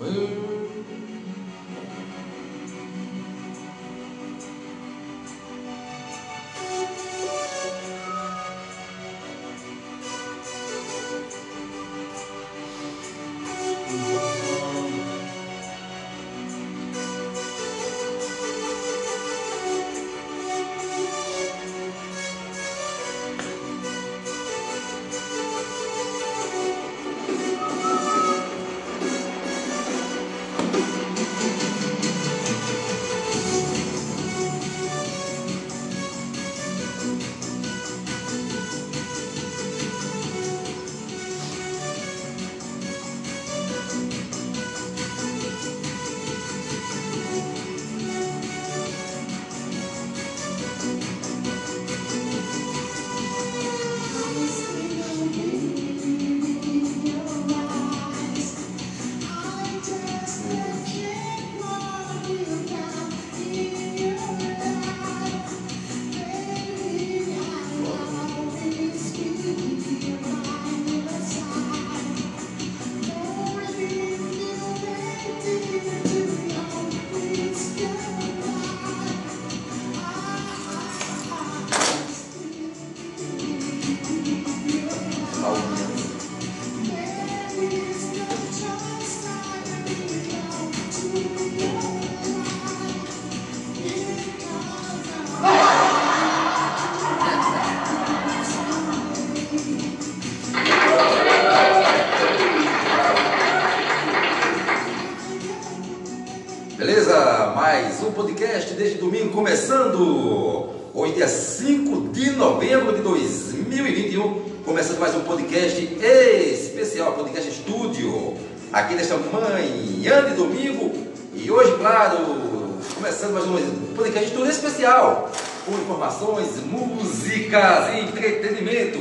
Well. Beleza? Mais um podcast desde domingo começando. Hoje, dia 5 de novembro de 2021. Começando mais um podcast especial, podcast estúdio. Aqui nesta manhã de domingo. E hoje, claro, começando mais um podcast estúdio especial. Com informações, músicas e entretenimento.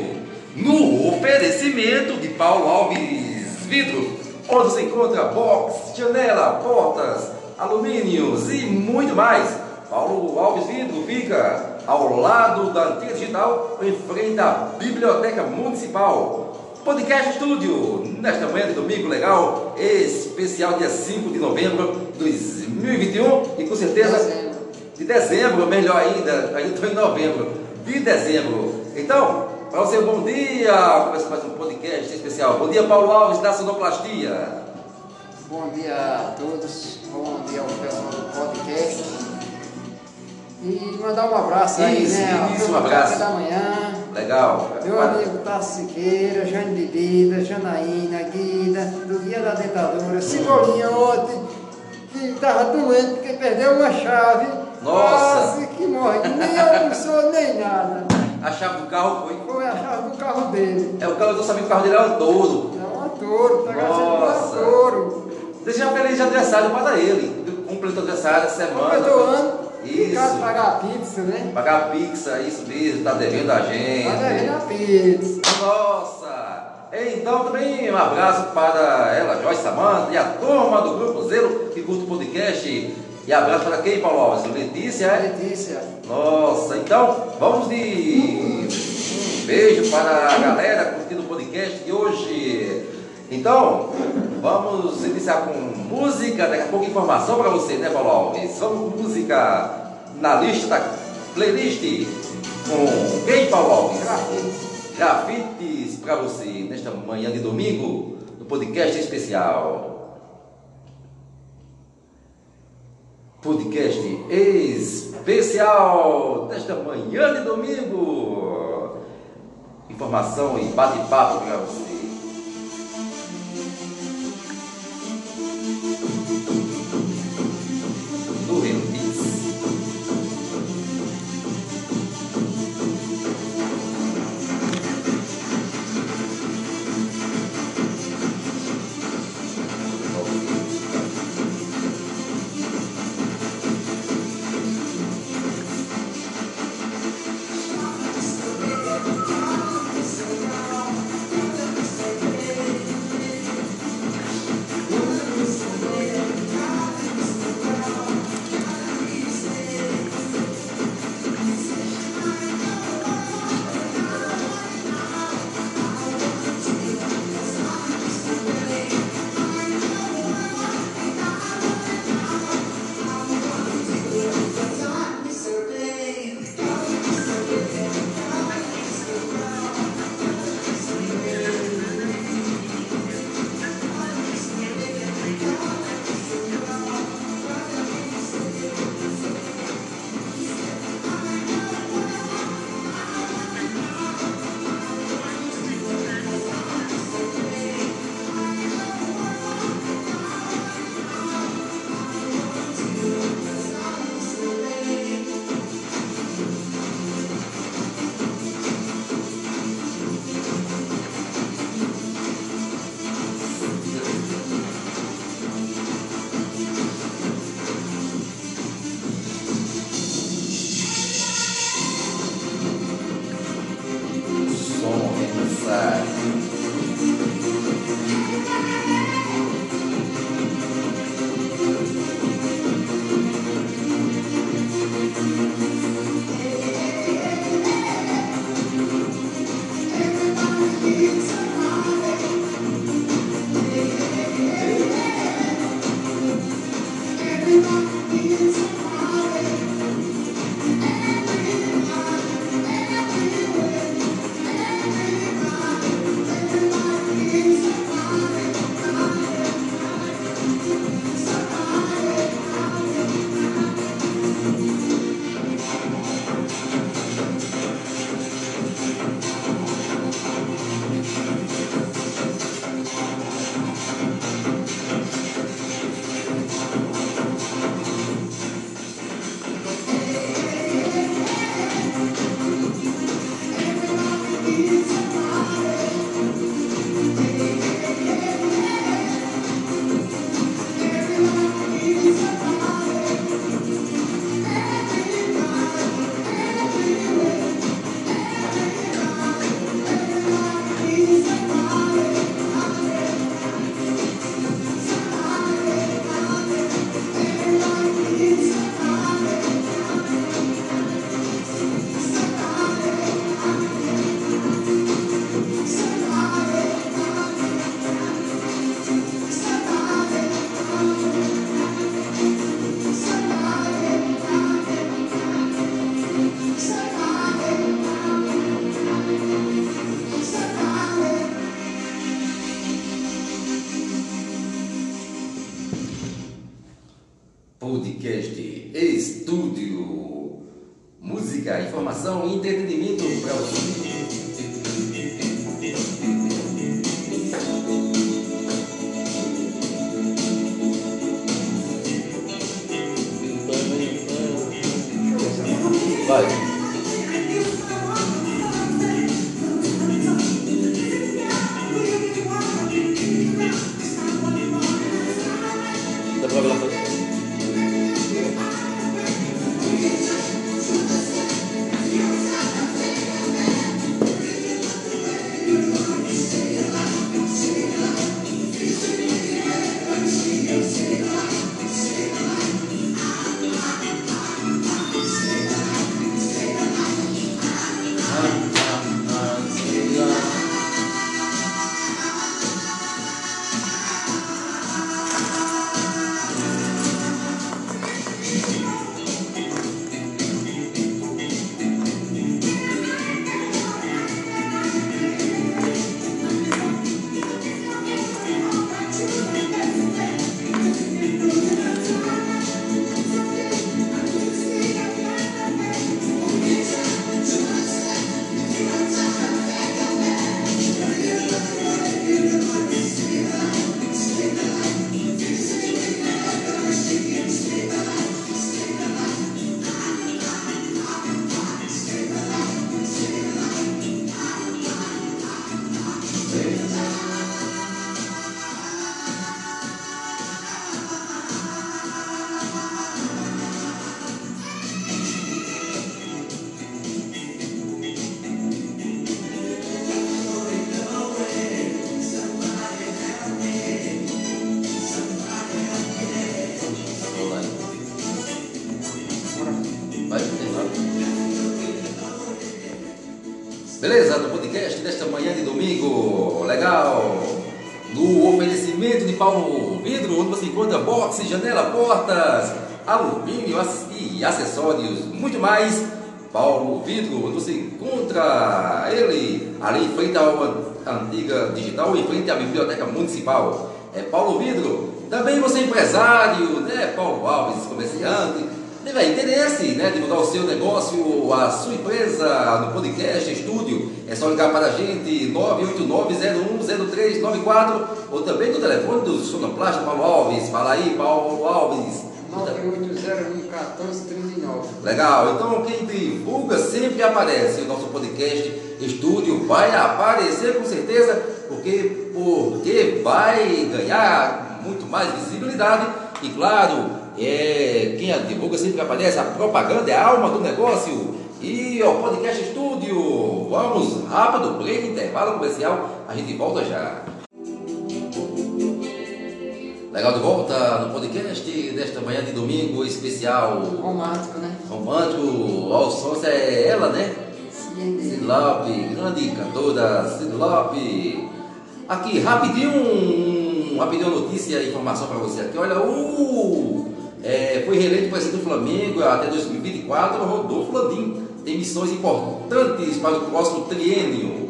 No oferecimento de Paulo Alves Vidro. Onde se encontra box, janela, portas, alumínios e muito mais. Paulo Alves Vidro fica ao lado da Antiga Digital, em frente à Biblioteca Municipal. Podcast Estúdio, nesta manhã de domingo legal, especial dia 5 de novembro de 2021 e com certeza Dezembro. de dezembro, melhor ainda, ainda estou em novembro, de dezembro. Então, para você, bom dia, começa mais um podcast especial. Bom dia, Paulo Alves da Sonoplastia. Bom dia a todos, bom dia ao pessoal do podcast. E mandar um abraço aí, Isso, né? isso, um abraço. da manhã. Legal. Meu amigo Tassi Siqueira, Jane Bebida, Janaína, Guida, do Guia da Dentadura, Cebolinha ontem, que estava doente porque perdeu uma chave. Nossa. Quase que morre, nem almoçou nem nada. A chave do carro foi. Foi a chave do carro dele. É o carro, eu tô sabendo que o carro dele era todo. É um touro, tá gastando um touro. Desejar feliz aniversário para ele. Completou aniversário essa semana. Completou ano, Isso. pagar a pizza, né? Pagar a pizza, isso mesmo, tá devendo a gente. Tá devendo a pizza. Nossa! Então também um abraço para ela, Joyce Samanta e a turma do Grupo Zelo que curte o podcast. E abraço para quem, Paulo Alves? Letícia, é? Letícia. Nossa, então vamos de um beijo para a galera curtindo o podcast de hoje. Então, vamos iniciar com música, daqui a pouco informação para você, né, Paulo Alves? Vamos com música na lista playlist com quem, Paulo Alves? Grafite. Grafites para você nesta manhã de domingo, no podcast especial. Podcast especial nesta manhã de domingo. Informação e bate-papo para você. Domingo, legal. No oferecimento de Paulo Vidro, onde você encontra boxe, janela, portas, alumínio e acessórios, muito mais. Paulo Vidro, onde você encontra ele ali em frente uma antiga digital, em frente à biblioteca municipal. É Paulo Vidro. Também você é empresário, né? Paulo Alves, comerciante. Tiver interesse, né, de mudar o seu negócio, a sua empresa no podcast, estúdio, é só ligar para a gente 989-010394 ou também no telefone do Sonoplasta Paulo Alves. Fala aí, Paulo Alves. 98011439. Legal, então quem divulga sempre aparece. O nosso podcast estúdio vai aparecer com certeza, porque, porque vai ganhar muito mais visibilidade e claro, é, quem a divulga sempre aparece, a propaganda é a alma do negócio. E o podcast estúdio, vamos rápido, break, intervalo comercial, a gente volta já. Legal de volta no podcast desta manhã de domingo especial Romântico, né? romântico, ao som é ela, né? Silope, grande cantora Silope. Aqui, rapidinho, rapidinho notícia e informação para você aqui. Olha, o é, foi reeleito presidente do Flamengo até 2024, Rodolfo Landim. Tem missões importantes para o próximo triênio.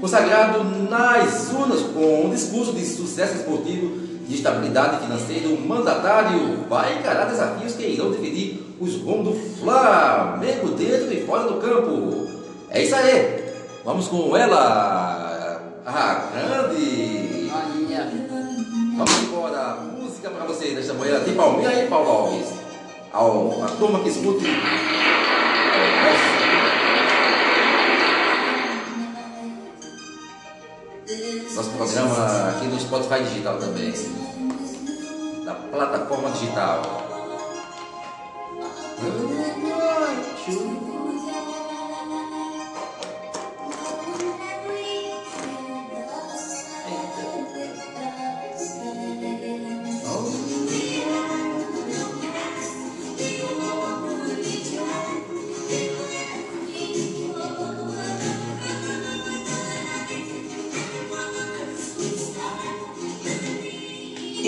Consagrado nas urnas com um discurso de sucesso esportivo de estabilidade financeira, o mandatário vai encarar desafios que irão dividir os rumos do Flamengo dentro e fora do campo. É isso aí. Vamos com ela, a grande. Vamos embora. Música para vocês nesta manhã. Tem Palmeiras aí, Paulo Alves. Ao, a turma que escute. Nosso programa aqui no Spotify Digital também. Na plataforma digital.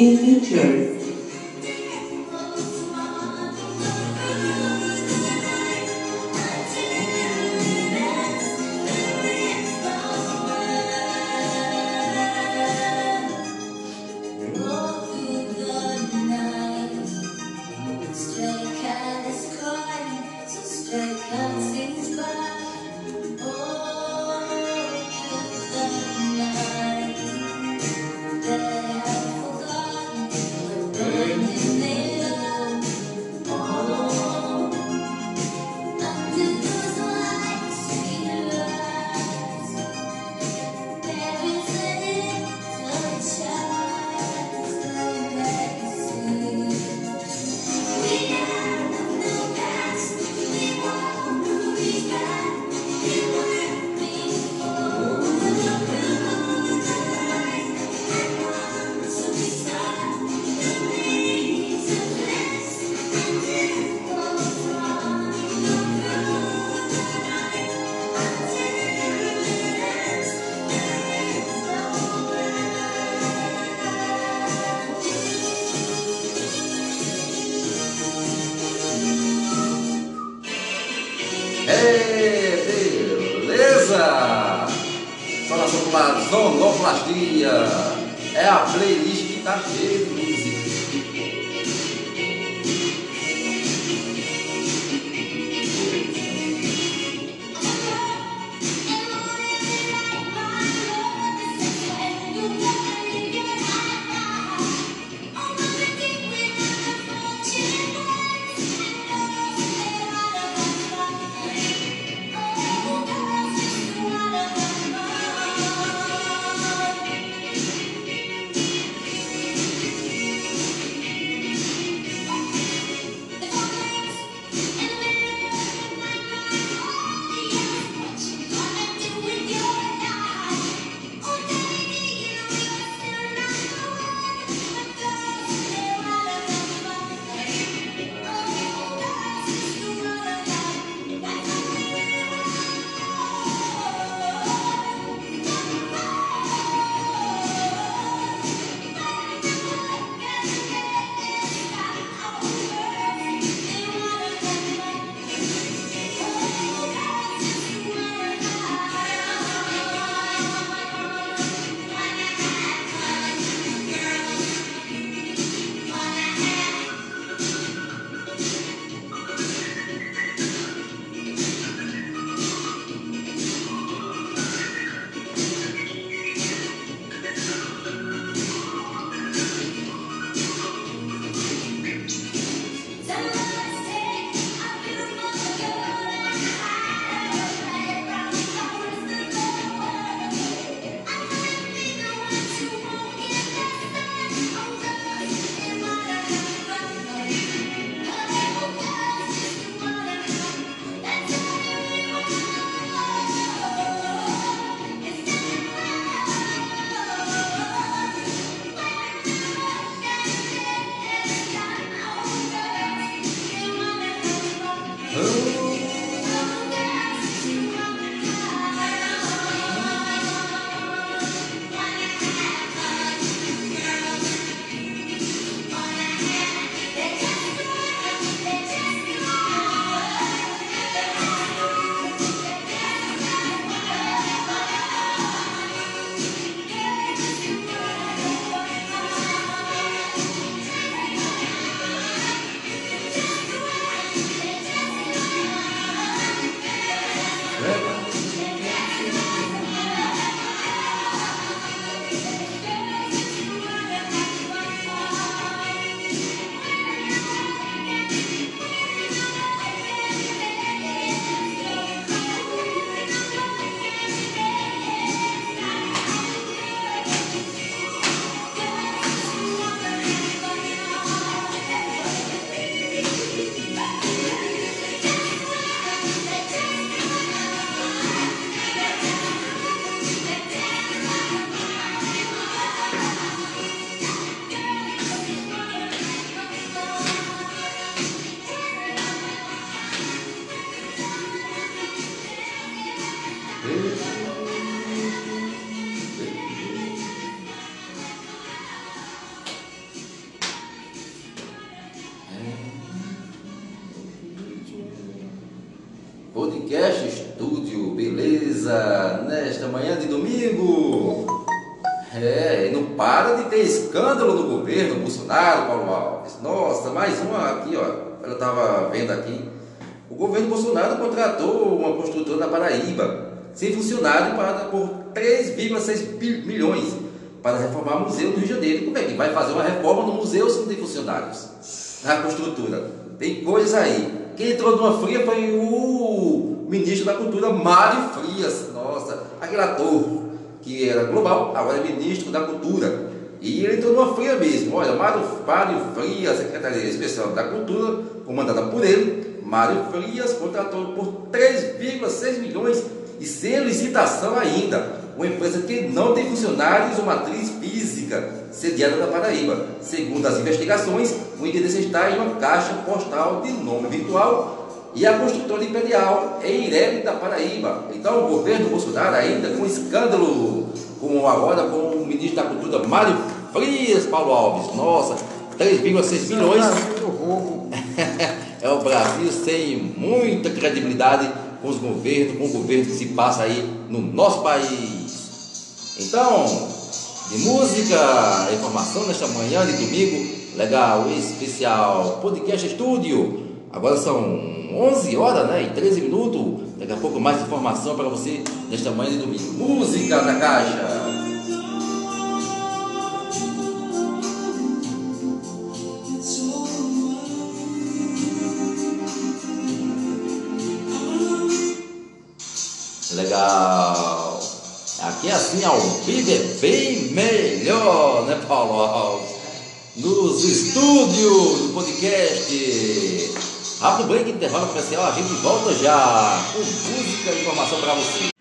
in nature. Podcast Estúdio, beleza? Nesta manhã de domingo. É, e não para de ter escândalo no governo Bolsonaro, Paulo Alves. Nossa, mais uma aqui, ó. Eu estava vendo aqui. O governo Bolsonaro contratou uma construtora na Paraíba, sem funcionário, para por 3,6 milhões para reformar o museu do Rio de Janeiro. Como é que vai fazer uma reforma no museu se não tem funcionários? Na construtora. Tem coisas aí. Quem entrou numa fria foi o ministro da Cultura, Mário Frias. Nossa, aquele ator que era global, agora é ministro da Cultura. E ele entrou numa fria mesmo. Olha, Mário, Mário Frias, Secretaria Especial da Cultura, comandada por ele, Mário Frias contratou por 3,6 milhões e sem licitação ainda. Uma empresa que não tem funcionários ou matriz física sediada na Paraíba. Segundo as investigações, o endereço está em uma caixa postal de nome virtual e a construtora imperial é Irene da Paraíba. Então o governo Bolsonaro ainda com escândalo, como agora com o ministro da Cultura Mário Frias Paulo Alves. Nossa, 3,6 milhões. é o Brasil sem muita credibilidade com os governos, com o governo que se passa aí no nosso país. Então, de música, informação nesta manhã de domingo, legal, especial, podcast estúdio. Agora são 11 horas, né? E 13 minutos. Daqui a pouco mais informação para você nesta manhã de domingo. Música na caixa. Legal. Aqui assim ao vivo é bem melhor, né, Paulo? Nos estúdios do podcast. Rápido break, intervalo comercial, a gente volta já com música e informação para você.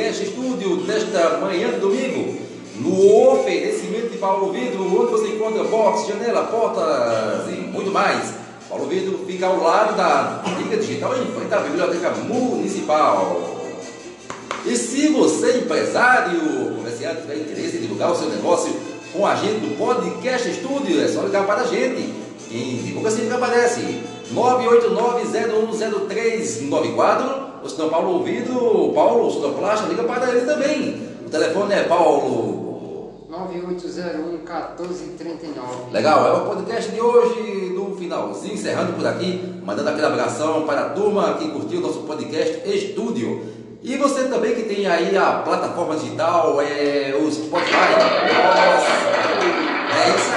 podcast estúdio desta manhã de domingo. No oferecimento de Paulo Vidro, onde você encontra box, janela, portas e muito mais. Paulo Vidro fica ao lado da Liga Digital em frente à Biblioteca Municipal. E se você, empresário, comerciante, tiver interesse em divulgar o seu negócio com a gente do Podcast Estúdio, é só ligar para a gente. Quem divulga sempre aparece. 989 010394 o sinal Paulo ouvido, Paulo, o sonoplasta, liga para ele também. O telefone é Paulo. 9801-1439. Legal, é o podcast de hoje, no finalzinho, encerrando por aqui, mandando aquele abração para a turma que curtiu o nosso podcast Estúdio. E você também que tem aí a plataforma digital, é, o Spotify, nossa, é isso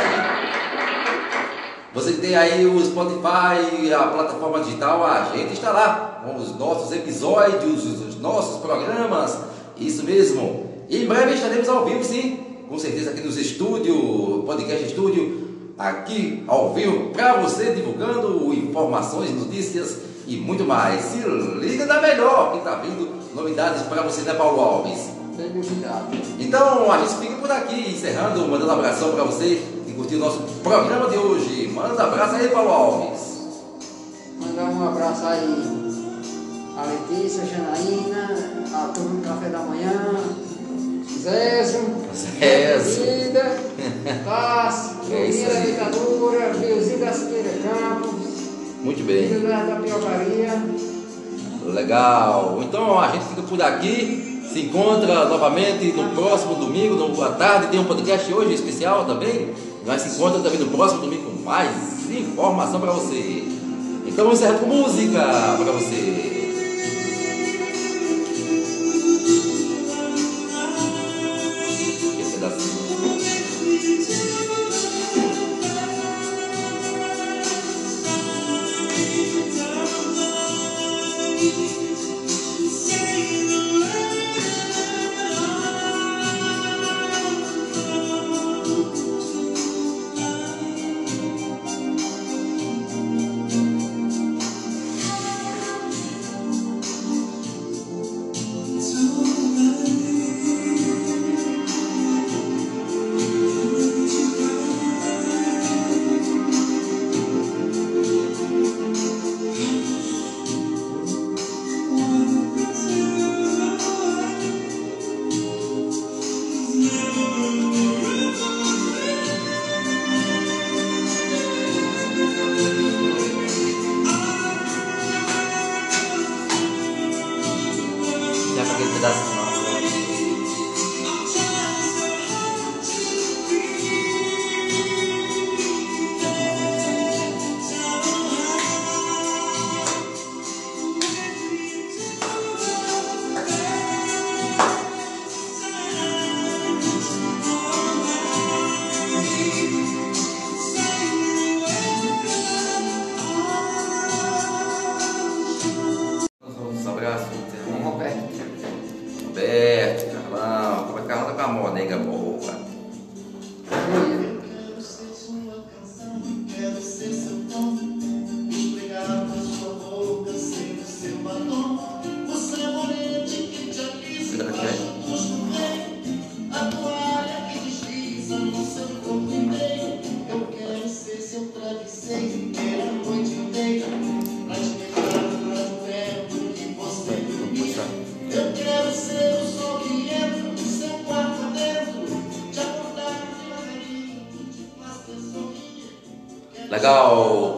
você tem aí o Spotify, a plataforma digital, a gente está lá com os nossos episódios, os nossos programas, isso mesmo. E em breve estaremos ao vivo, sim, com certeza aqui nos estúdios, podcast estúdio, aqui ao vivo para você, divulgando informações, notícias e muito mais. Se liga da melhor, que está vindo novidades para você, né, Paulo Alves? Então a gente fica por aqui, encerrando, mandando um abração para você que curtiu o nosso programa de hoje. Manda abraço aí, Paulo Alves. Mandar um abraço aí a Letícia, a Janaína, a turma do café da manhã, Zézio. Vida, da aí. Ditadura, Biozinho da Siqueira Campos, Muito bem. da Tapiocaria, Legal. Então a gente fica por aqui. Se encontra novamente no próximo domingo, à tarde, tem um podcast hoje especial também. Nós se encontra também no próximo domingo com mais informação para você. Então vamos encerrar com música para você. Já pra aquele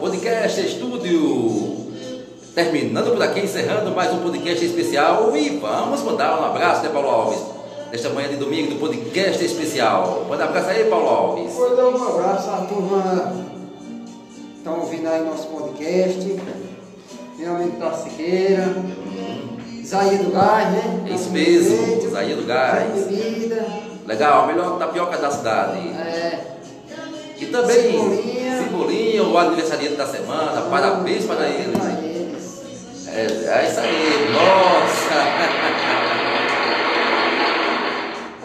podcast estúdio. Terminando por aqui, encerrando mais um podcast especial. E vamos mandar um abraço, né, Paulo Alves? Nesta manhã de domingo do podcast especial. Manda um abraço aí, Paulo Alves. Vou dar um abraço à turma que estão ouvindo aí nosso podcast. Meu amigo da Siqueira. Isaías do Gás, né? É isso mesmo, Isaías do Gás. Legal, melhor tapioca da cidade. É, E também Cebolinha. O aniversariante da semana. Parabéns para ele. Para eles. É, é isso aí, nossa!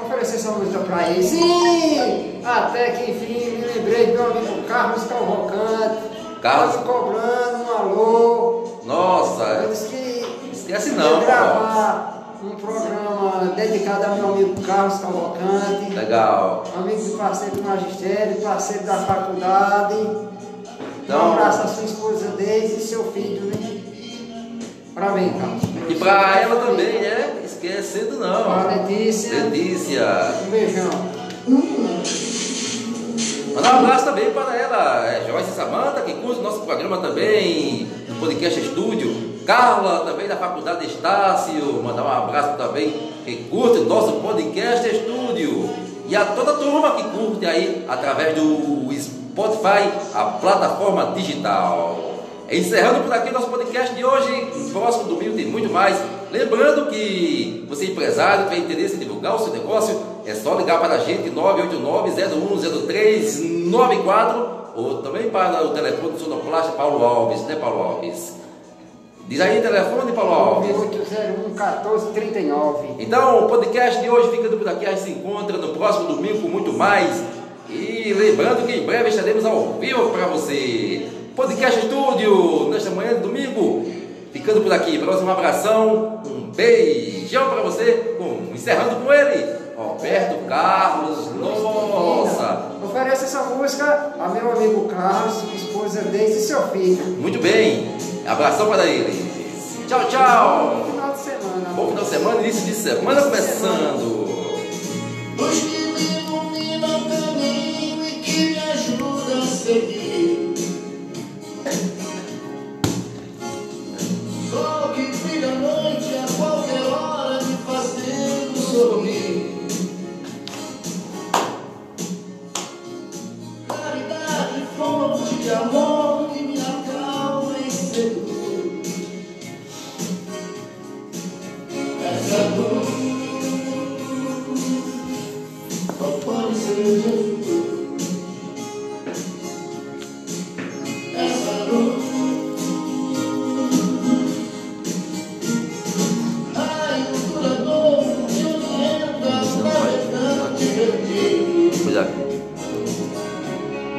Oferecer essa música pra ele. Sim! Até que enfim me lembrei do meu amigo Carlos Calvocante. Carlos? Tá cobrando um alô. Eu Nossa, disse que esquece não, gravar dedicado ao meu amigo Carlos Calvocante. Legal. Amigo do parceiro do magistério, parceiro da faculdade. Então- um abraço à sua esposa Deise e seu filho, né? Parabéns, Carlos. E pra ela também, né? Esquecendo não. Para Letícia. Letícia. Um beijão. Mandar um abraço também para ela, é, Joyce Samanta, que curte o nosso programa também, no Podcast Estúdio. Carla, também da Faculdade Estácio. Mandar um abraço também, que curte o nosso Podcast Estúdio. E a toda a turma que curte aí, através do Spotify, a plataforma digital. Encerrando por aqui nosso podcast de hoje. Próximo domingo tem muito mais. Lembrando que você empresário tem interesse em divulgar o seu negócio, é só ligar para a gente 989-010394 ou também para o telefone do sonoplasta Paulo Alves, né Paulo Alves? Diz aí o telefone, Paulo Alves. 9801 1439. Então, o podcast de hoje ficando por aqui. A gente se encontra no próximo domingo com muito mais. E lembrando que em breve estaremos ao vivo para você. Podcast Estúdio, nesta manhã de domingo. Ficando por aqui. Próximo abração. Um beijão para você. Com, encerrando com ele, Roberto Carlos. Nossa! Oferece essa música a meu amigo Carlos, esposa Deise e seu filho. Muito bem. Abração para ele. Tchau, tchau. Bom final de semana. Bom final de semana, início de semana começando.